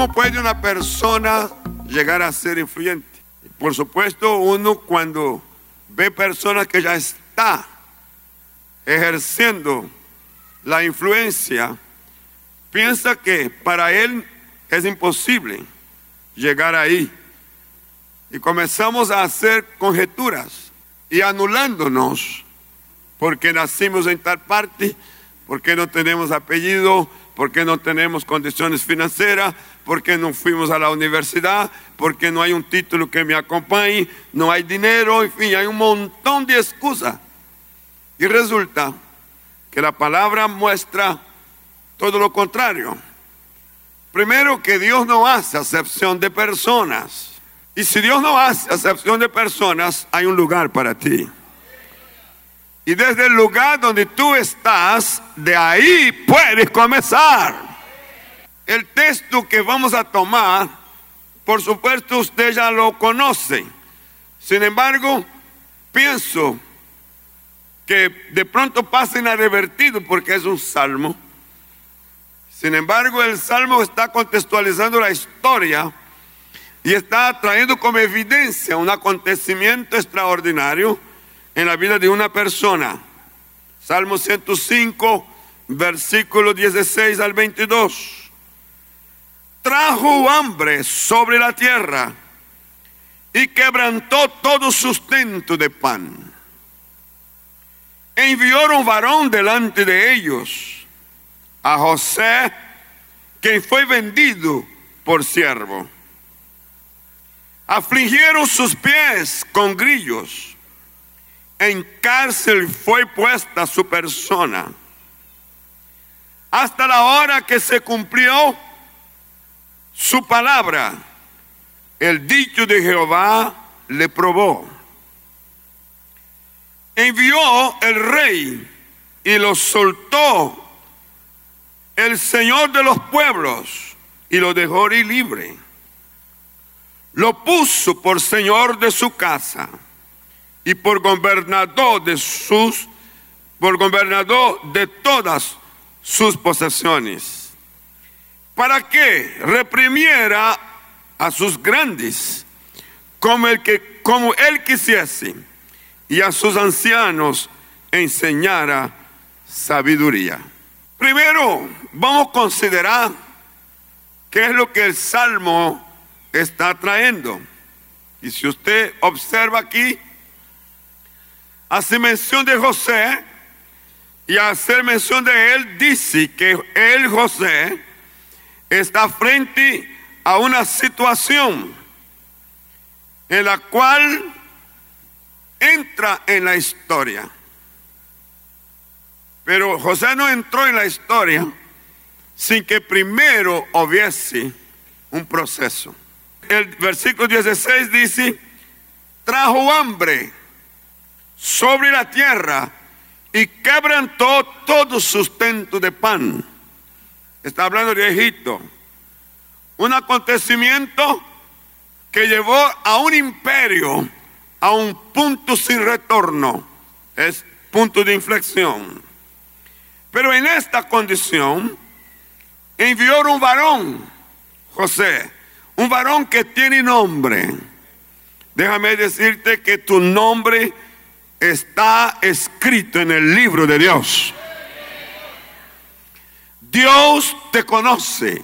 ¿Cómo puede una persona llegar a ser influyente? Por supuesto, uno cuando ve personas que ya está ejerciendo la influencia, piensa que para él es imposible llegar ahí. Y comenzamos a hacer conjeturas y anulándonos porque nacimos en tal parte, porque no tenemos apellido, porque no tenemos condiciones financieras, porque no fuimos a la universidad, porque no hay un título que me acompañe, no hay dinero, en fin, hay un montón de excusas. Y resulta que la palabra muestra todo lo contrario. Primero que Dios no hace acepción de personas. Y si Dios no hace acepción de personas, hay un lugar para ti. Y desde el lugar donde tú estás, de ahí puedes comenzar. El texto que vamos a tomar, por supuesto usted ya lo conoce. Sin embargo, pienso que de pronto pasa inadvertido porque es un salmo. Sin embargo, el salmo está contextualizando la historia y está trayendo como evidencia un acontecimiento extraordinario en la vida de una persona. Salmo 105, versículo 16 al 22. Trajo hambre sobre la tierra y quebrantó todo sustento de pan envió un varón delante de ellos, a José, que fue vendido por siervo. Afligieron sus pies con grillos. En cárcel fue puesta su persona. Hasta la hora que se cumplió su palabra, el dicho de Jehová le probó envió el rey y lo soltó el Señor de los pueblos y lo dejó libre. Lo puso por Señor de su casa y por gobernador de sus, por gobernador de todas sus posesiones, para que reprimiera a sus grandes como el que como él quisiese y a sus ancianos enseñara sabiduría. Primero, vamos a considerar qué es lo que el Salmo está trayendo. Y si usted observa aquí, hace mención de José y hacer mención de él dice que él, José, está frente a una situación en la cual entra en la historia. Pero José no entró en la historia sin que primero hubiese un proceso. El versículo 16 dice, trajo hambre sobre la tierra y quebrantó todo sustento de pan. Está hablando de Egipto. Un acontecimiento que llevó a un imperio a un punto sin retorno, es punto de inflexión. Pero en esta condición envió un varón, José, un varón que tiene nombre. Déjame decirte que tu nombre está escrito en el libro de Dios. Dios te conoce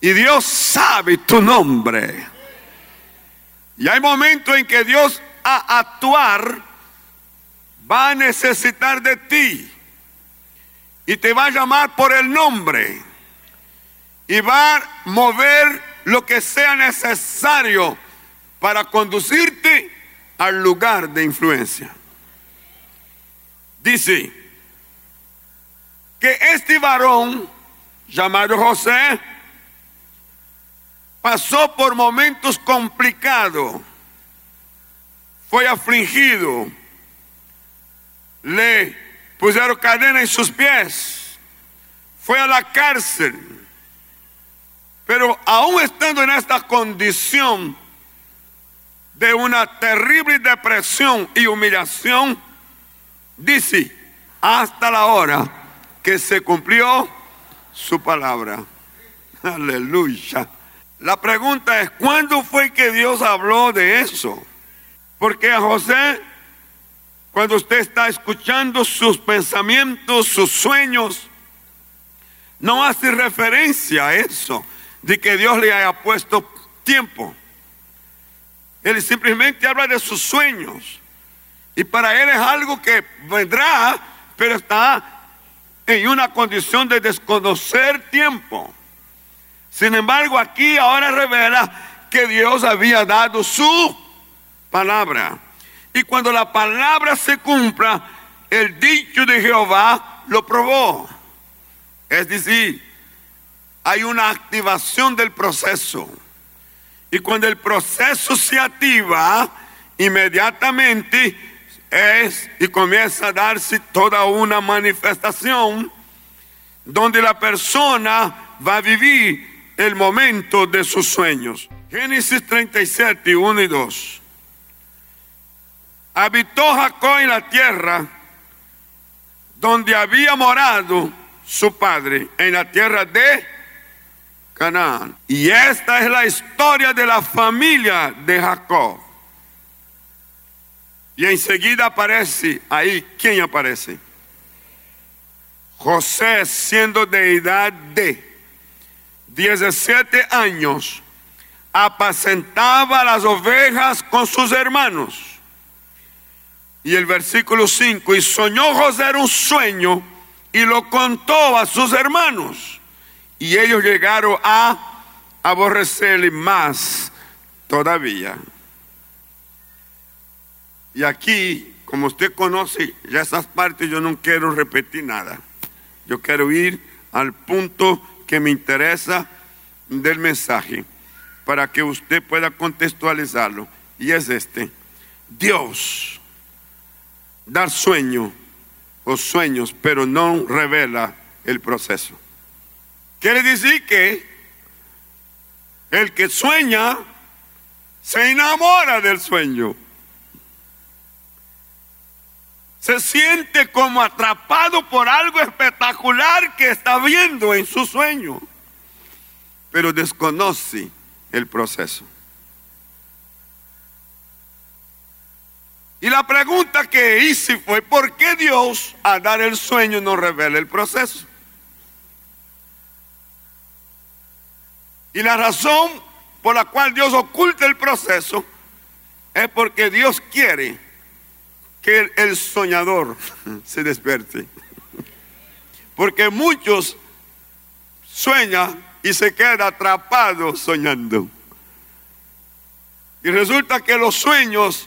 y Dios sabe tu nombre. Y hay momentos en que Dios a actuar va a necesitar de ti y te va a llamar por el nombre y va a mover lo que sea necesario para conducirte al lugar de influencia. Dice que este varón llamado José pasó por momentos complicados, fue afligido, le pusieron cadena en sus pies, fue a la cárcel. Pero aún estando en esta condición de una terrible depresión y humillación, dice, hasta la hora que se cumplió su palabra. Aleluya. La pregunta es, ¿cuándo fue que Dios habló de eso? Porque a José, cuando usted está escuchando sus pensamientos, sus sueños, no hace referencia a eso, de que Dios le haya puesto tiempo. Él simplemente habla de sus sueños. Y para él es algo que vendrá, pero está en una condición de desconocer tiempo. Sin embargo, aquí ahora revela que Dios había dado su palabra. Y cuando la palabra se cumpla, el dicho de Jehová lo probó. Es decir, hay una activación del proceso. Y cuando el proceso se activa, inmediatamente es y comienza a darse toda una manifestación donde la persona va a vivir el momento de sus sueños. Génesis 37, 1 y 2. Habitó Jacob en la tierra donde había morado su padre, en la tierra de Y esta es la historia de la familia de Jacob. Y enseguida aparece ahí, ¿quién aparece? José siendo de edad de 17 años, apacentaba las ovejas con sus hermanos. Y el versículo 5, y soñó José un sueño y lo contó a sus hermanos. Y ellos llegaron a aborrecerle más todavía. Y aquí, como usted conoce ya esas partes, yo no quiero repetir nada. Yo quiero ir al punto que me interesa del mensaje para que usted pueda contextualizarlo. Y es este. Dios da sueño o sueños, pero no revela el proceso. Quiere decir que el que sueña se enamora del sueño. Se siente como atrapado por algo espectacular que está viendo en su sueño, pero desconoce el proceso. Y la pregunta que hice fue, ¿por qué Dios a dar el sueño no revela el proceso? Y la razón por la cual Dios oculta el proceso es porque Dios quiere que el soñador se despierte. Porque muchos sueñan y se quedan atrapados soñando. Y resulta que los sueños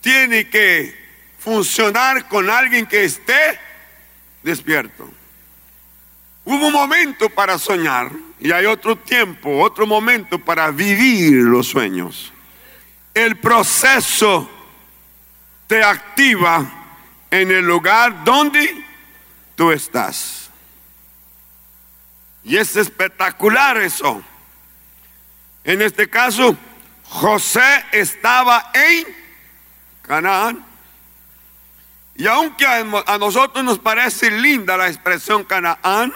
tienen que funcionar con alguien que esté despierto. Hubo un momento para soñar y hay otro tiempo, otro momento para vivir los sueños. El proceso te activa en el lugar donde tú estás. Y es espectacular eso. En este caso, José estaba en Canaán. Y aunque a nosotros nos parece linda la expresión Canaán,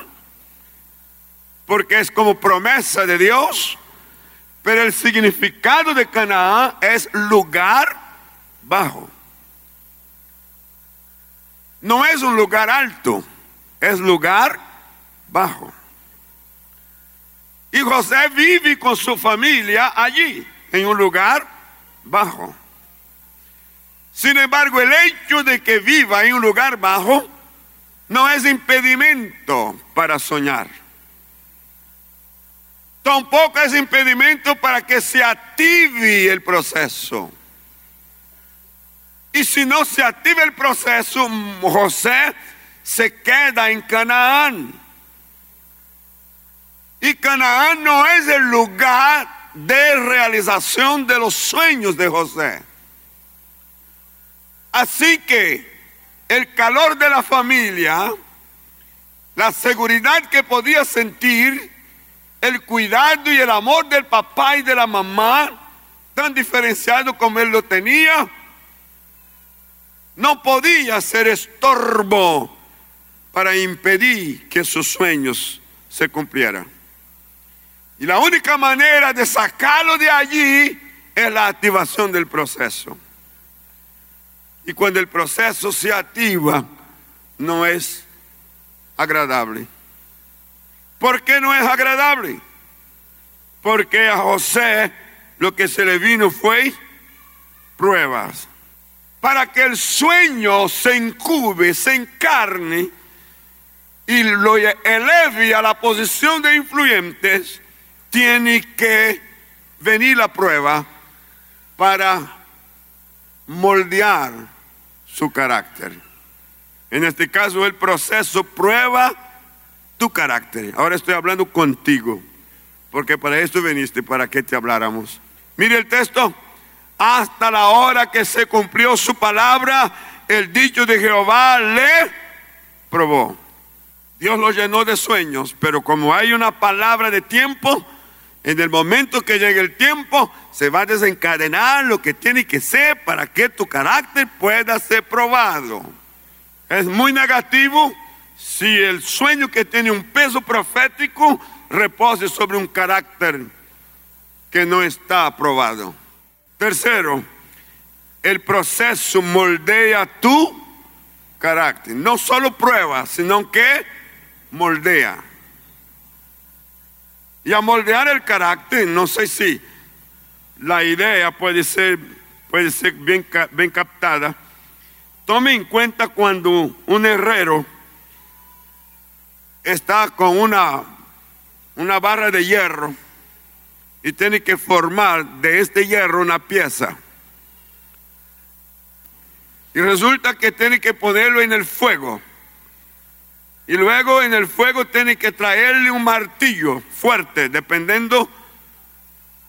porque es como promesa de Dios, pero el significado de Canaán es lugar bajo. No es un lugar alto, es lugar bajo. Y José vive con su familia allí, en un lugar bajo. Sin embargo, el hecho de que viva en un lugar bajo no es impedimento para soñar. Tampoco es impedimento para que se active el proceso. Y si no se activa el proceso, José se queda en Canaán. Y Canaán no es el lugar de realización de los sueños de José. Así que el calor de la familia, la seguridad que podía sentir, el cuidado y el amor del papá y de la mamá, tan diferenciado como él lo tenía, no podía ser estorbo para impedir que sus sueños se cumplieran. Y la única manera de sacarlo de allí es la activación del proceso. Y cuando el proceso se activa, no es agradable. ¿Por qué no es agradable? Porque a José lo que se le vino fue pruebas. Para que el sueño se incube, se encarne y lo eleve a la posición de influyentes, tiene que venir la prueba para moldear su carácter. En este caso el proceso prueba tu carácter. Ahora estoy hablando contigo, porque para esto viniste, para que te habláramos. Mire el texto, hasta la hora que se cumplió su palabra, el dicho de Jehová le probó. Dios lo llenó de sueños, pero como hay una palabra de tiempo, en el momento que llegue el tiempo, se va a desencadenar lo que tiene que ser para que tu carácter pueda ser probado. Es muy negativo si el sueño que tiene un peso profético repose sobre un carácter que no está aprobado. Tercero, el proceso moldea tu carácter. No solo prueba, sino que moldea. Y a moldear el carácter, no sé si la idea puede ser, puede ser bien, bien captada. Tome en cuenta cuando un herrero está con una, una barra de hierro y tiene que formar de este hierro una pieza. Y resulta que tiene que ponerlo en el fuego. Y luego en el fuego tiene que traerle un martillo fuerte, dependiendo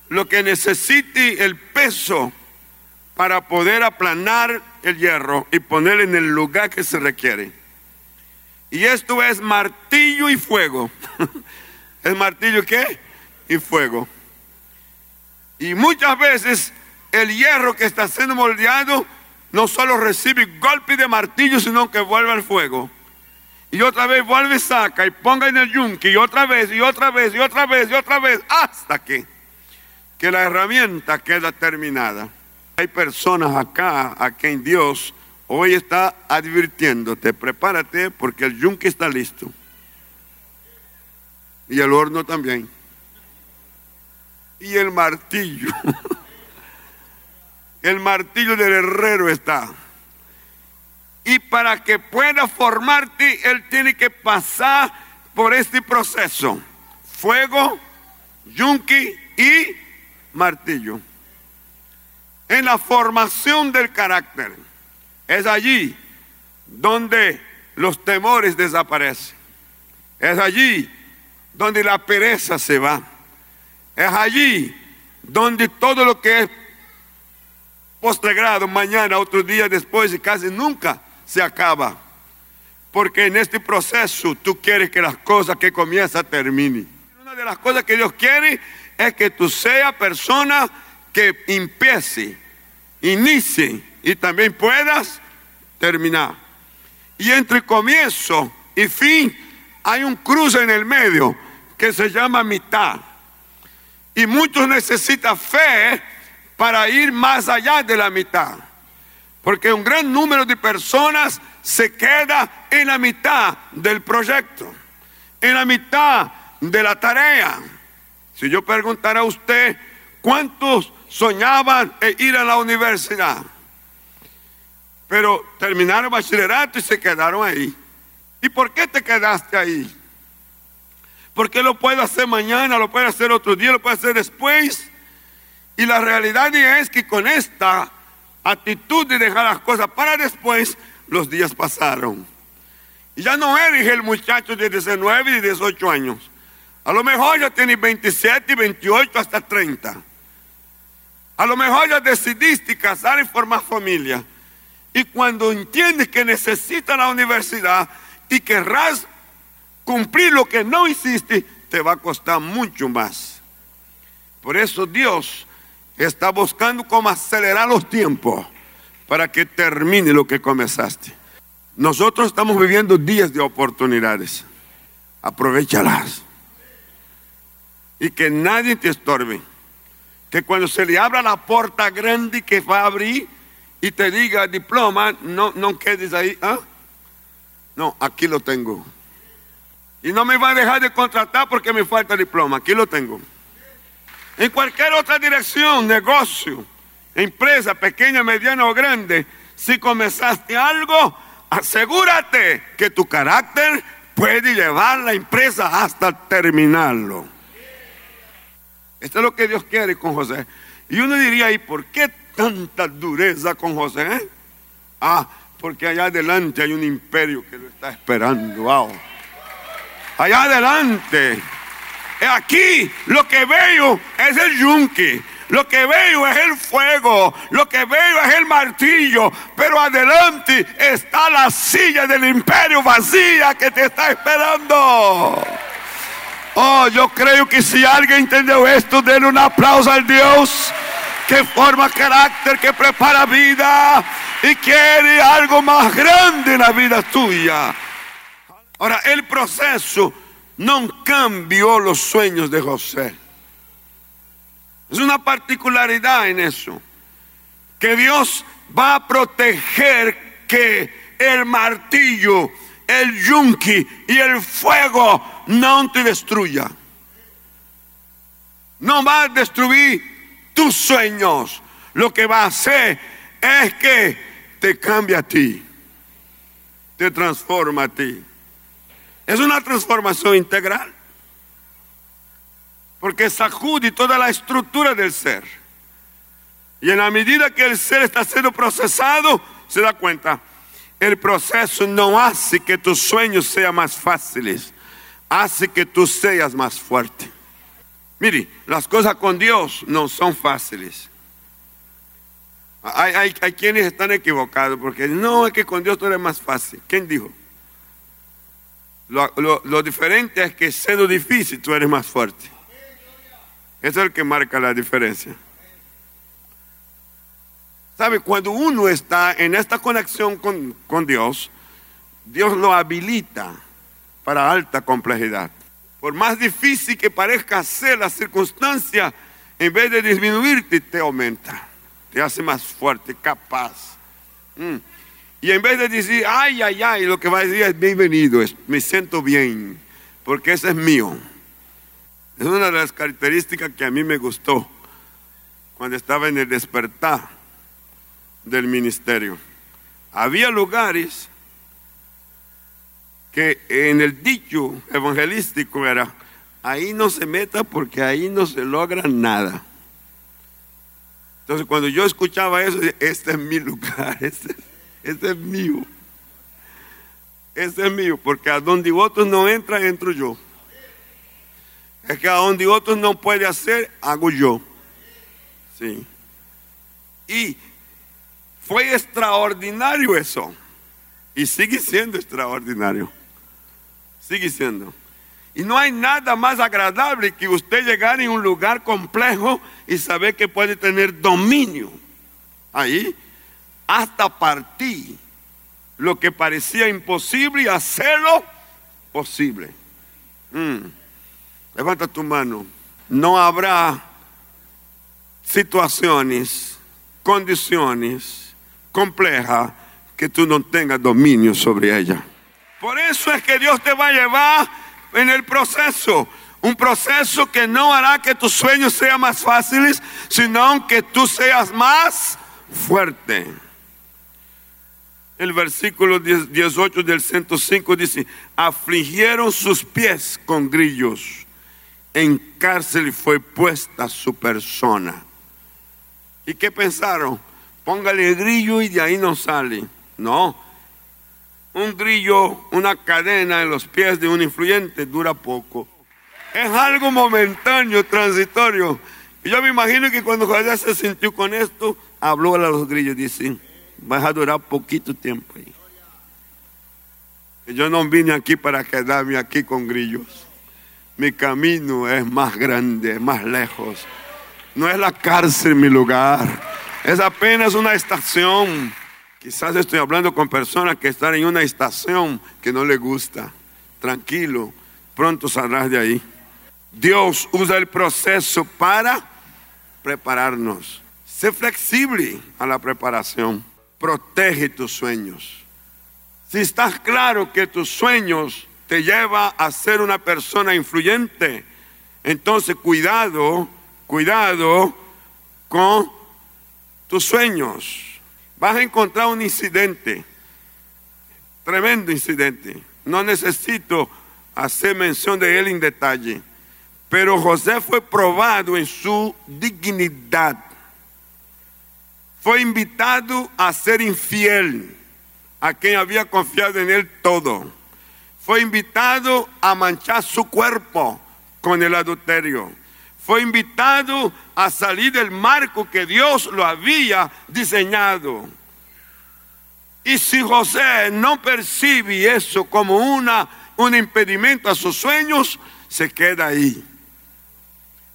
lo que necesite el peso para poder aplanar el hierro y ponerlo en el lugar que se requiere. Y esto es martillo y fuego. ¿Es martillo qué? Y fuego. Y muchas veces el hierro que está siendo moldeado no solo recibe golpe de martillo, sino que vuelve al fuego y otra vez vuelve y saca y ponga en el yunque y otra vez y otra vez y otra vez y otra vez hasta que, que la herramienta queda terminada. Hay personas acá a quien Dios hoy está advirtiéndote, prepárate porque el yunque está listo. Y el horno también. Y el martillo. El martillo del herrero está. Y para que pueda formarte, Él tiene que pasar por este proceso. Fuego, yunque y martillo. En la formación del carácter. Es allí donde los temores desaparecen. Es allí donde la pereza se va. Es allí donde todo lo que es postergado mañana, otro día después y casi nunca se acaba. Porque en este proceso tú quieres que las cosas que comienzan terminen. Una de las cosas que Dios quiere es que tú seas persona que empiece, inicie y también puedas terminar. Y entre comienzo y fin hay un cruce en el medio que se llama mitad. Y muchos necesitan fe para ir más allá de la mitad. Porque un gran número de personas se queda en la mitad del proyecto, en la mitad de la tarea. Si yo preguntara a usted, ¿cuántos soñaban ir a la universidad? Pero terminaron bachillerato y se quedaron ahí. ¿Y por qué te quedaste ahí? Porque lo puedo hacer mañana, lo puedo hacer otro día, lo puedo hacer después. Y la realidad es que con esta actitud de dejar las cosas para después, los días pasaron. Y ya no eres el muchacho de 19 y 18 años. A lo mejor ya tienes 27 y 28 hasta 30. A lo mejor ya decidiste casar y formar familia. Y cuando entiendes que necesitas la universidad y querrás cumplir lo que no hiciste, te va a costar mucho más. Por eso Dios está buscando cómo acelerar los tiempos para que termine lo que comenzaste. Nosotros estamos viviendo días de oportunidades. Aprovechalas. y que nadie te estorbe. Que cuando se le abra la puerta grande que va a abrir y te diga diploma, no, no quedes ahí. ¿ah? No, aquí lo tengo. Y no me va a dejar de contratar porque me falta diploma. Aquí lo tengo. En cualquier otra dirección, negocio, empresa, pequeña, mediana o grande, si comenzaste algo, asegúrate que tu carácter puede llevar la empresa hasta terminarlo. Esto es lo que Dios quiere con José. Y uno diría, ¿y por qué tanta dureza con José? Ah, porque allá adelante hay un imperio que lo está esperando. Wow. Allá adelante. Aquí lo que veo es el yunque. Lo que veo es el fuego, lo que veo es el martillo, pero adelante está la silla del imperio vacía que te está esperando. Oh, yo creo que si alguien entendió esto, denle un aplauso al Dios que forma carácter, que prepara vida y quiere algo más grande en la vida tuya. Ahora, el proceso no cambió los sueños de José. Es una particularidad en eso. Que Dios va a proteger que el martillo, el yunque y el fuego no te destruya. No va a destruir tus sueños. Lo que va a hacer es que te cambia a ti. Te transforma a ti. Es una transformación integral. Porque sacude toda la estructura del ser. Y en la medida que el ser está siendo procesado, se da cuenta, el proceso no hace que tus sueños sean más fáciles, hace que tú seas más fuerte. Mire, las cosas con Dios no son fáciles. Hay, quienes están equivocados porque no es que con Dios todo es más fácil. ¿Quién dijo? Lo, lo diferente es que siendo difícil tú eres más fuerte. Eso es el que marca la diferencia. ¿Sabe? Cuando uno está en esta conexión con, con Dios, Dios lo habilita para alta complejidad. Por más difícil que parezca ser la circunstancia, en vez de disminuirte, te aumenta. Te hace más fuerte, capaz. Mm. Y en vez de decir, ay, ay, ay, lo que va a decir es bienvenido, me siento bien, porque ese es mío. Es una de las características que a mí me gustó cuando estaba en el despertar del ministerio. Había lugares que en el dicho evangelístico era, ahí no se meta porque ahí no se logra nada. Entonces cuando yo escuchaba eso, este es mi lugar, este, este es mío. Este es mío, porque a donde otros no entran, entro yo. Es que a donde otros no puede hacer, hago yo. Sí. Y fue extraordinario eso. Y sigue siendo extraordinario. Sigue siendo. Y no hay nada más agradable que usted llegar en un lugar complejo y saber que puede tener dominio. Ahí, hasta partir lo que parecía imposible y hacerlo posible. Mm. Levanta tu mano. No habrá situaciones, condiciones complejas que tú no tengas dominio sobre ella. Por eso es que Dios te va a llevar en el proceso. Un proceso que no hará que tus sueños sean más fáciles, sino que tú seas más fuerte. El versículo 18 del 105 dice, afligieron sus pies con grillos en cárcel fue puesta su persona. ¿Y qué pensaron? Póngale grillo y de ahí no sale. No. Un grillo, una cadena en los pies de un influyente dura poco. Es algo momentáneo, transitorio. Y yo me imagino que cuando José se sintió con esto, habló a los grillos dice, vas a durar poquito tiempo ahí. Yo no vine aquí para quedarme aquí con grillos mi camino es más grande, más lejos. No es la cárcel mi lugar, es apenas una estación. Quizás estoy hablando con personas que están en una estación que no les gusta. Tranquilo, pronto saldrás de ahí. Dios usa el proceso para prepararnos. Sé flexible a la preparación. Protege tus sueños. Si estás claro que tus sueños te llevan a ser una persona influyente, entonces cuidado, cuidado con tus sueños. Vas a encontrar un incidente, tremendo incidente. No necesito hacer mención de él en detalle. Pero José fue probado en su dignidad. Fue invitado a ser infiel a quien había confiado en él todo. Fue invitado a manchar su cuerpo con el adulterio. Fue invitado a salir del marco que Dios lo había diseñado. Y si José no percibe eso como una, un impedimento a sus sueños, se queda ahí.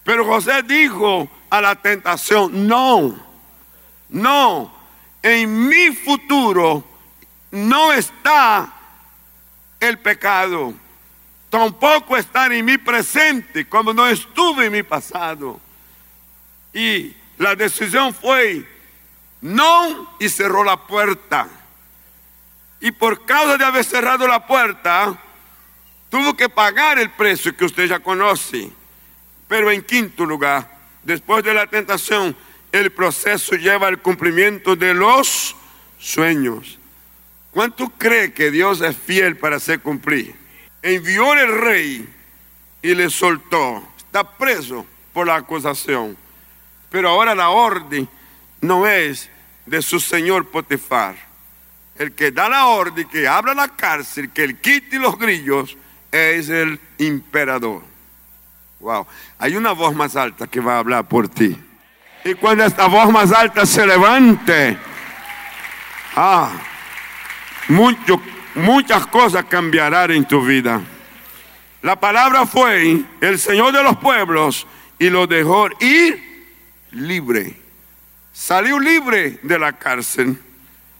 Pero José dijo a la tentación, no, no, en mi futuro no está el pecado, tampoco está en mi presente, como no estuve en mi pasado. Y la decisión fue no y cerró la puerta. Y por causa de haber cerrado la puerta, tuvo que pagar el precio que usted ya conoce. Pero en quinto lugar, después de la tentación, el proceso lleva al cumplimiento de los sueños. ¿Cuánto cree que Dios es fiel para hacer cumplir? Envió el rey y le soltó. Está preso por la acusación. Pero ahora la orden no es de su señor Potifar. El que da la orden, que abra la cárcel, que el quite los grillos, es el imperador. Wow. Hay una voz más alta que va a hablar por ti. Y cuando esta voz más alta se levante, ah, mucho, muchas cosas cambiarán en tu vida. La palabra fue el Señor de los pueblos y lo dejó ir libre. Salió libre de la cárcel,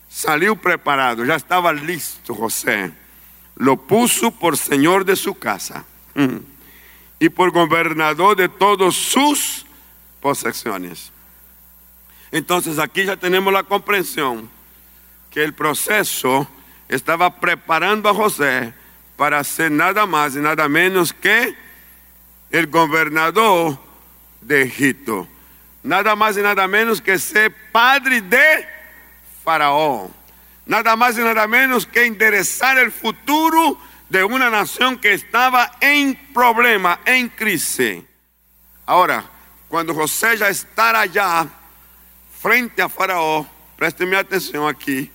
salió preparado, ya estaba listo José. Lo puso por señor de su casa y por gobernador de todas sus posesiones. Entonces aquí ya tenemos la comprensión que el proceso estaba preparando a José para ser nada más y nada menos que el gobernador de Egipto. Nada más y nada menos que ser padre de Faraón. Nada más y nada menos que enderezar el futuro de una nación que estaba en problema, en crisis. Ahora, cuando José ya estará allá frente a Faraón, présteme atención aquí,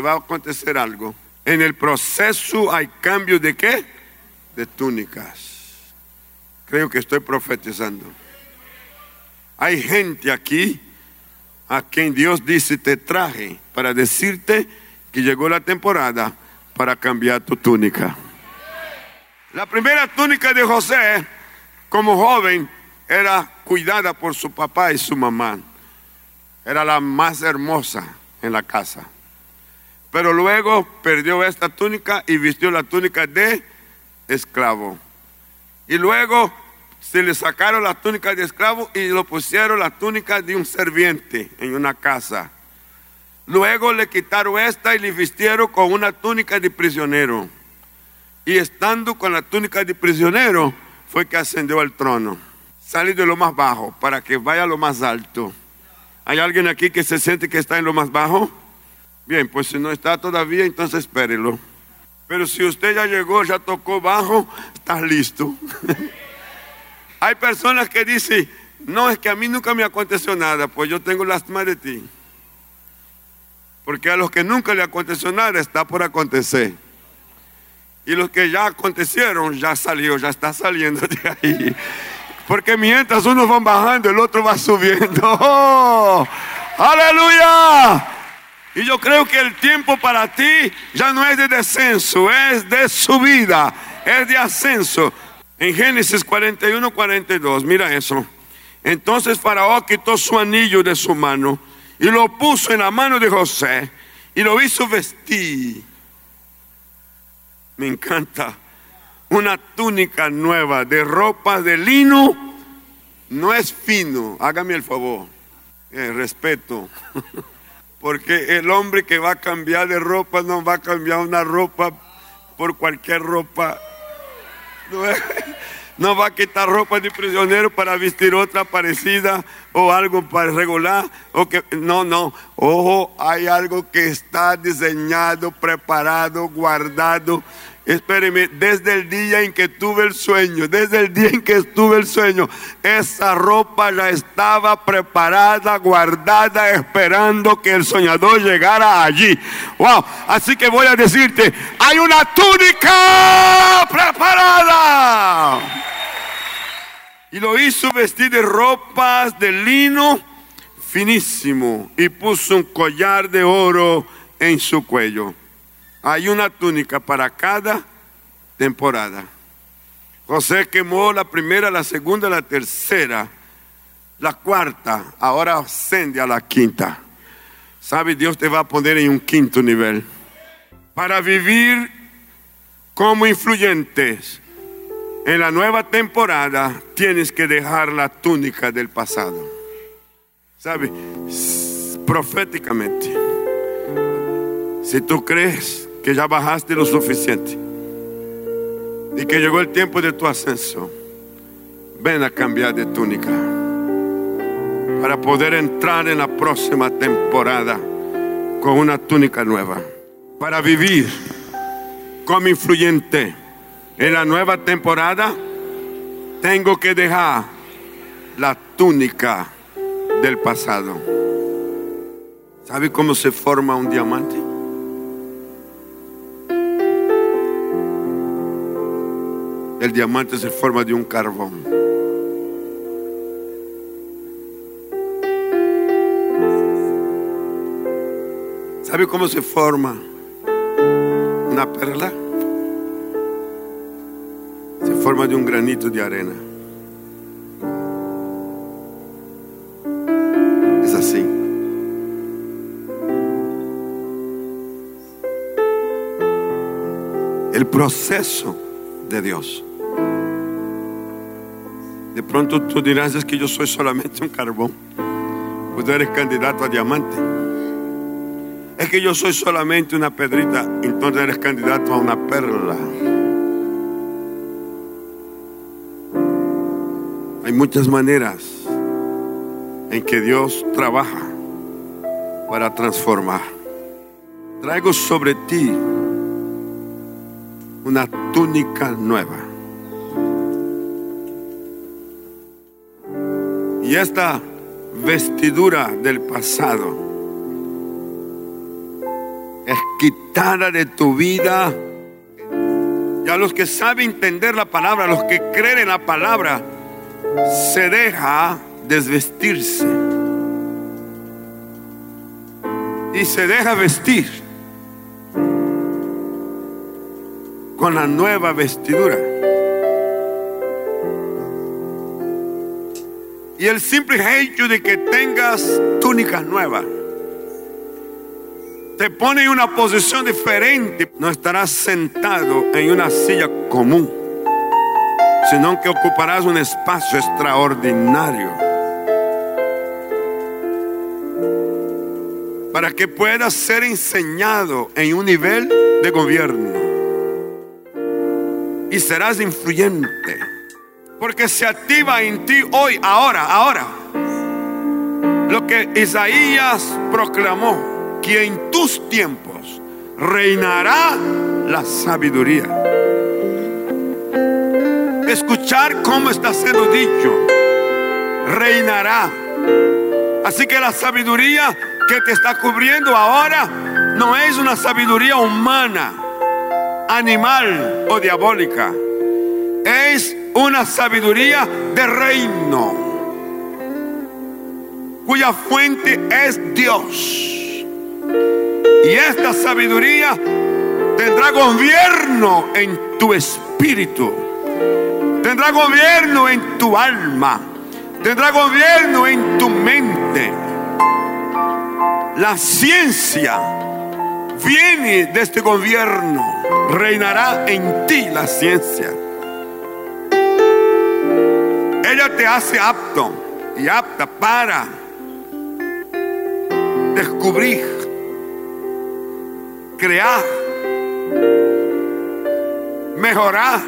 va a acontecer algo. En el proceso hay cambio de qué? De túnicas. Creo que estoy profetizando. Hay gente aquí a quien Dios dice te traje para decirte que llegó la temporada para cambiar tu túnica. La primera túnica de José como joven era cuidada por su papá y su mamá. Era la más hermosa en la casa. Pero luego perdió esta túnica y vistió la túnica de esclavo. Y luego se le sacaron la túnica de esclavo y lo pusieron la túnica de un serviente en una casa. Luego le quitaron esta y le vistieron con una túnica de prisionero. Y estando con la túnica de prisionero, fue que ascendió al trono. Salí de lo más bajo para que vaya a lo más alto. ¿Hay alguien aquí que se siente que está en lo más bajo? Bien, pues si no está todavía, entonces espérelo. Pero si usted ya llegó, ya tocó bajo, está listo. Hay personas que dicen, no, es que a mí nunca me aconteció nada, pues yo tengo lástima de ti. Porque a los que nunca le aconteció nada está por acontecer. Y los que ya acontecieron, ya salió, ya está saliendo de ahí. Porque mientras unos van bajando, el otro va subiendo. ¡Oh! ¡Aleluya! Y yo creo que el tiempo para ti ya no es de descenso, es de subida, es de ascenso. En Génesis 41, 42, mira eso. Entonces Faraón quitó su anillo de su mano y lo puso en la mano de José y lo hizo vestir. Me encanta. una túnica nueva de ropa de lino. No es fino, hágame el favor, eh, respeto. Porque el hombre que va a cambiar de ropa no va a cambiar una ropa por cualquier ropa. No, va a quitar ropa de prisionero para vestir otra parecida o algo para regular. O que, no, no. Ojo, hay algo que está diseñado, preparado, guardado Espéreme, desde el día en que tuve el sueño, desde el día en que estuve el sueño, esa ropa ya estaba preparada, guardada, esperando que el soñador llegara allí. Wow, así que voy a decirte, hay una túnica preparada. Y lo hizo vestir de ropas de lino finísimo y puso un collar de oro en su cuello. Hay una túnica para cada temporada. José quemó la primera, la segunda, la tercera, la cuarta, ahora ascende a la quinta. ¿Sabe? Dios te va a poner en un quinto nivel. Para vivir como influyentes en la nueva temporada, tienes que dejar la túnica del pasado. ¿Sabe? Proféticamente. Si tú crees que ya bajaste lo suficiente y que llegó el tiempo de tu ascenso, ven a cambiar de túnica para poder entrar en la próxima temporada con una túnica nueva. Para vivir como influyente en la nueva temporada, tengo que dejar la túnica del pasado. ¿Sabe cómo se forma un diamante? El diamante se forma de un carbón. ¿Sabe cómo se forma una perla? Se forma de un granito de arena. Es así. El proceso de Dios. De pronto tú dirás, es que yo soy solamente un carbón. Pues eres candidato a diamante. Es que yo soy solamente una pedrita, entonces eres candidato a una perla. Hay muchas maneras en que Dios trabaja para transformar. Traigo sobre ti una túnica nueva. Y esta vestidura del pasado es quitada de tu vida. Y a los que saben entender la palabra, a los que creen en la palabra, se deja desvestirse. Y se deja vestir con la nueva vestidura. Y el simple hecho de que tengas túnica nueva te pone en una posición diferente. No estarás sentado en una silla común, sino que ocuparás un espacio extraordinario. Para que puedas ser enseñado en un nivel de gobierno. Y serás influyente porque se activa en ti hoy, ahora, ahora. Lo que Isaías proclamó, que en tus tiempos reinará la sabiduría. Escuchar cómo está siendo dicho, reinará. Así que la sabiduría que te está cubriendo ahora no es una sabiduría humana, animal o diabólica. Es una sabiduría de reino, cuya fuente es Dios. Y esta sabiduría tendrá gobierno en tu espíritu, tendrá gobierno en tu alma, tendrá gobierno en tu mente. La ciencia viene de este gobierno, reinará en ti la ciencia. Ella te hace apto y apta para descubrir, crear, mejorar,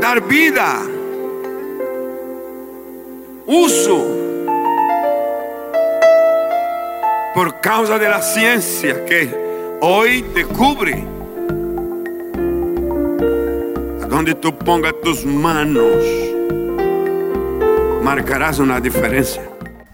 dar vida, uso por causa de la ciencia que hoy te cubre. Donde tú pongas tus manos, marcarás una diferencia.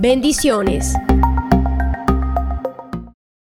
Bendiciones.